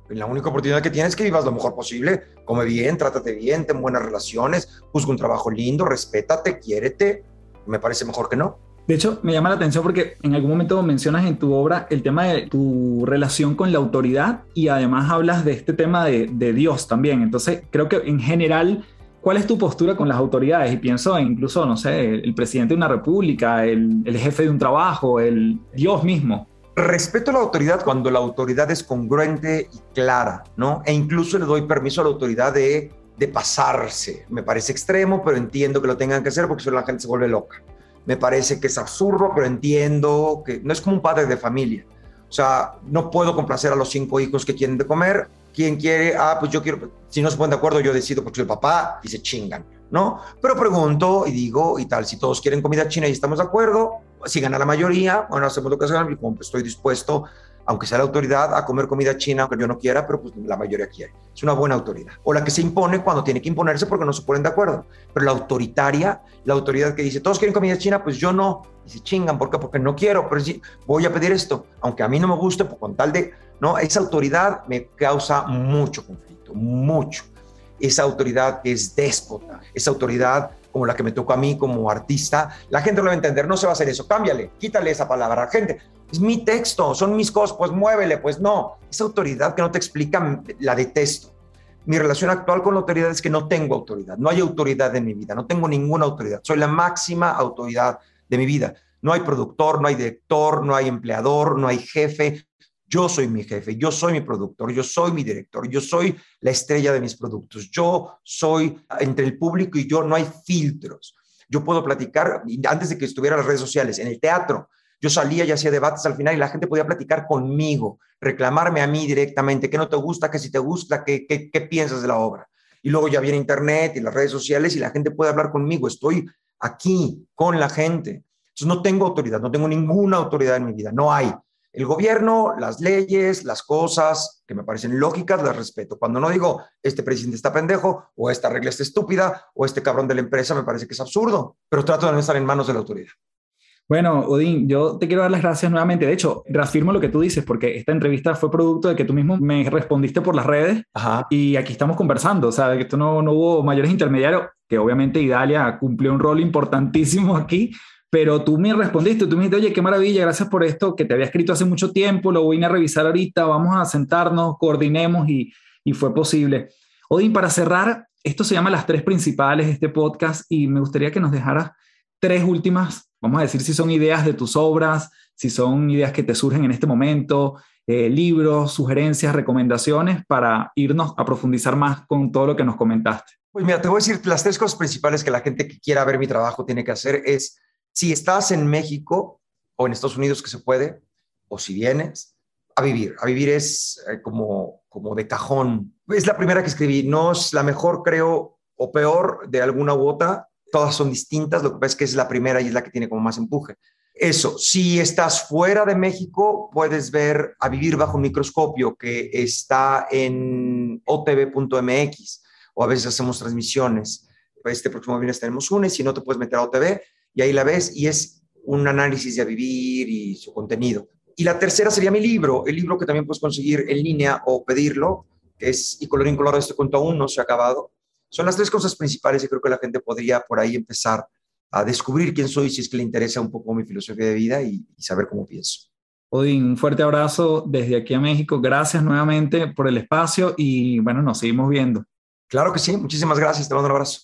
La única oportunidad que tienes es que vivas lo mejor posible. Come bien, trátate bien, ten buenas relaciones, busca un trabajo lindo, respétate, quiérete. Me parece mejor que no. De hecho, me llama la atención porque en algún momento mencionas en tu obra el tema de tu relación con la autoridad y además hablas de este tema de, Dios también. Entonces, creo que en general, ¿cuál es tu postura con las autoridades? Y pienso en incluso, no sé, el presidente de una república, el, el jefe de un trabajo, el Dios mismo. Respeto a la autoridad cuando la autoridad es congruente y clara, ¿no? E incluso le doy permiso a la autoridad de, de pasarse. Me parece extremo, pero entiendo que lo tengan que hacer porque si no la gente se vuelve loca me parece que es absurdo, pero entiendo que no es como un padre de familia. O sea, no puedo complacer a los cinco hijos que quieren de comer. ¿Quién quiere? Ah, pues yo quiero. Si no se ponen de acuerdo, yo decido porque soy el papá y se chingan, ¿no? Pero pregunto y digo y tal, si todos quieren comida china y estamos de acuerdo, si gana la mayoría, bueno, hacemos lo que sea y como estoy dispuesto aunque sea la autoridad, a comer comida china, aunque yo no quiera, pero pues la mayoría quiere. Es una buena autoridad. O la que se impone cuando tiene que imponerse porque no se ponen de acuerdo. Pero la autoritaria, la autoridad que dice, todos quieren comida china, pues yo no. Y se chingan, ¿por qué? Porque no quiero, pero sí, voy a pedir esto, aunque a mí no me guste, pues con tal de, no, esa autoridad me causa mucho conflicto, mucho. Esa autoridad que es déspota, esa autoridad como la que me tocó a mí como artista, la gente lo va a entender, no se va a hacer eso, cámbiale, quítale esa palabra, gente, es mi texto, son mis cosas, pues muévele, pues no, esa autoridad que no te explica, la detesto. Mi relación actual con la autoridad es que no tengo autoridad, no hay autoridad en mi vida, no tengo ninguna autoridad, soy la máxima autoridad de mi vida. No hay productor, no hay director, no hay empleador, no hay jefe, yo soy mi jefe, yo soy mi productor, yo soy mi director, yo soy la estrella de mis productos, yo soy entre el público y yo, no hay filtros. Yo puedo platicar, antes de que estuviera en las redes sociales, en el teatro, yo salía y hacía debates al final y la gente podía platicar conmigo, reclamarme a mí directamente, qué no te gusta, qué si te gusta, qué, qué, qué piensas de la obra. Y luego ya viene Internet y las redes sociales y la gente puede hablar conmigo. Estoy aquí con la gente. Entonces no tengo autoridad, no tengo ninguna autoridad en mi vida, no hay. El gobierno, las leyes, las cosas que me parecen lógicas, las respeto. Cuando no digo, este presidente está pendejo, o esta regla está estúpida, o este cabrón de la empresa me parece que es absurdo, pero trato de no estar en manos de la autoridad. Bueno, Odín, yo te quiero dar las gracias nuevamente. De hecho, reafirmo lo que tú dices, porque esta entrevista fue producto de que tú mismo me respondiste por las redes y aquí estamos conversando. O sea, que esto no, no hubo mayores intermediarios, que obviamente Idalia cumplió un rol importantísimo aquí, pero tú me respondiste, tú me dijiste, oye, qué maravilla, gracias por esto, que te había escrito hace mucho tiempo, lo voy a revisar ahorita, vamos a sentarnos, coordinemos y, y fue posible. Odín, para cerrar, esto se llama Las Tres Principales, este podcast, y me gustaría que nos dejaras tres últimas, vamos a decir si son ideas de tus obras, si son ideas que te surgen en este momento, eh, libros, sugerencias, recomendaciones, para irnos a profundizar más con todo lo que nos comentaste. Pues mira, te voy a decir, las tres cosas principales que la gente que quiera ver mi trabajo tiene que hacer es si estás en México o en Estados Unidos que se puede, o si vienes, a vivir. A vivir es eh, como, como de cajón. Es la primera que escribí, no es la mejor, creo, o peor de alguna u otra. Todas son distintas, lo que pasa es que es la primera y es la que tiene como más empuje. Eso, si estás fuera de México, puedes ver A Vivir Bajo un Microscopio, que está en otv.mx, o a veces hacemos transmisiones. Este próximo viernes tenemos una, y si no te puedes meter a OTV, y ahí la ves y es un análisis de a vivir y su contenido. Y la tercera sería mi libro, el libro que también puedes conseguir en línea o pedirlo, que es Y colorín colorado este cuento aún no se ha acabado. Son las tres cosas principales y creo que la gente podría por ahí empezar a descubrir quién soy si es que le interesa un poco mi filosofía de vida y, y saber cómo pienso. Odín, un fuerte abrazo desde aquí a México. Gracias nuevamente por el espacio y bueno, nos seguimos viendo. Claro que sí, muchísimas gracias. Te mando un abrazo.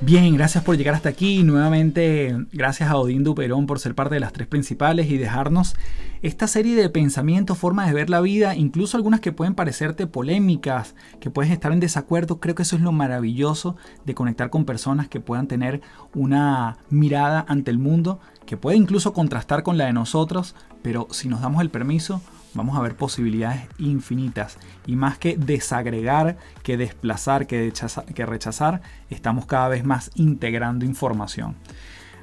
Bien, gracias por llegar hasta aquí. Nuevamente, gracias a Odín Duperón por ser parte de las tres principales y dejarnos esta serie de pensamientos, formas de ver la vida, incluso algunas que pueden parecerte polémicas, que puedes estar en desacuerdo, creo que eso es lo maravilloso de conectar con personas que puedan tener una mirada ante el mundo, que puede incluso contrastar con la de nosotros, pero si nos damos el permiso, vamos a ver posibilidades infinitas. Y más que desagregar, que desplazar, que rechazar, estamos cada vez más integrando información.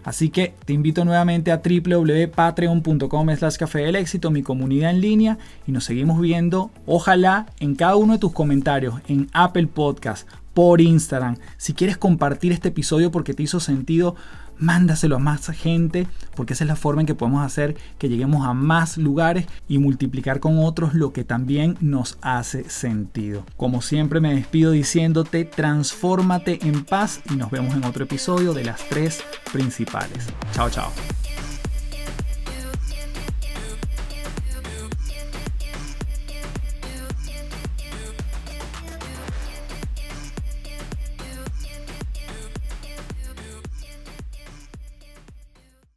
Así que te invito nuevamente a www.patreon.com slash café del éxito, mi comunidad en línea, y nos seguimos viendo, ojalá, en cada uno de tus comentarios, en Apple Podcast, por Instagram. Si quieres compartir este episodio porque te hizo sentido, mándaselo a más gente, porque esa es la forma en que podemos hacer que lleguemos a más lugares y multiplicar con otros lo que también nos hace sentido. Como siempre me despido diciéndote, transfórmate en paz y nos vemos en otro episodio de las tres principales. Chao, chao.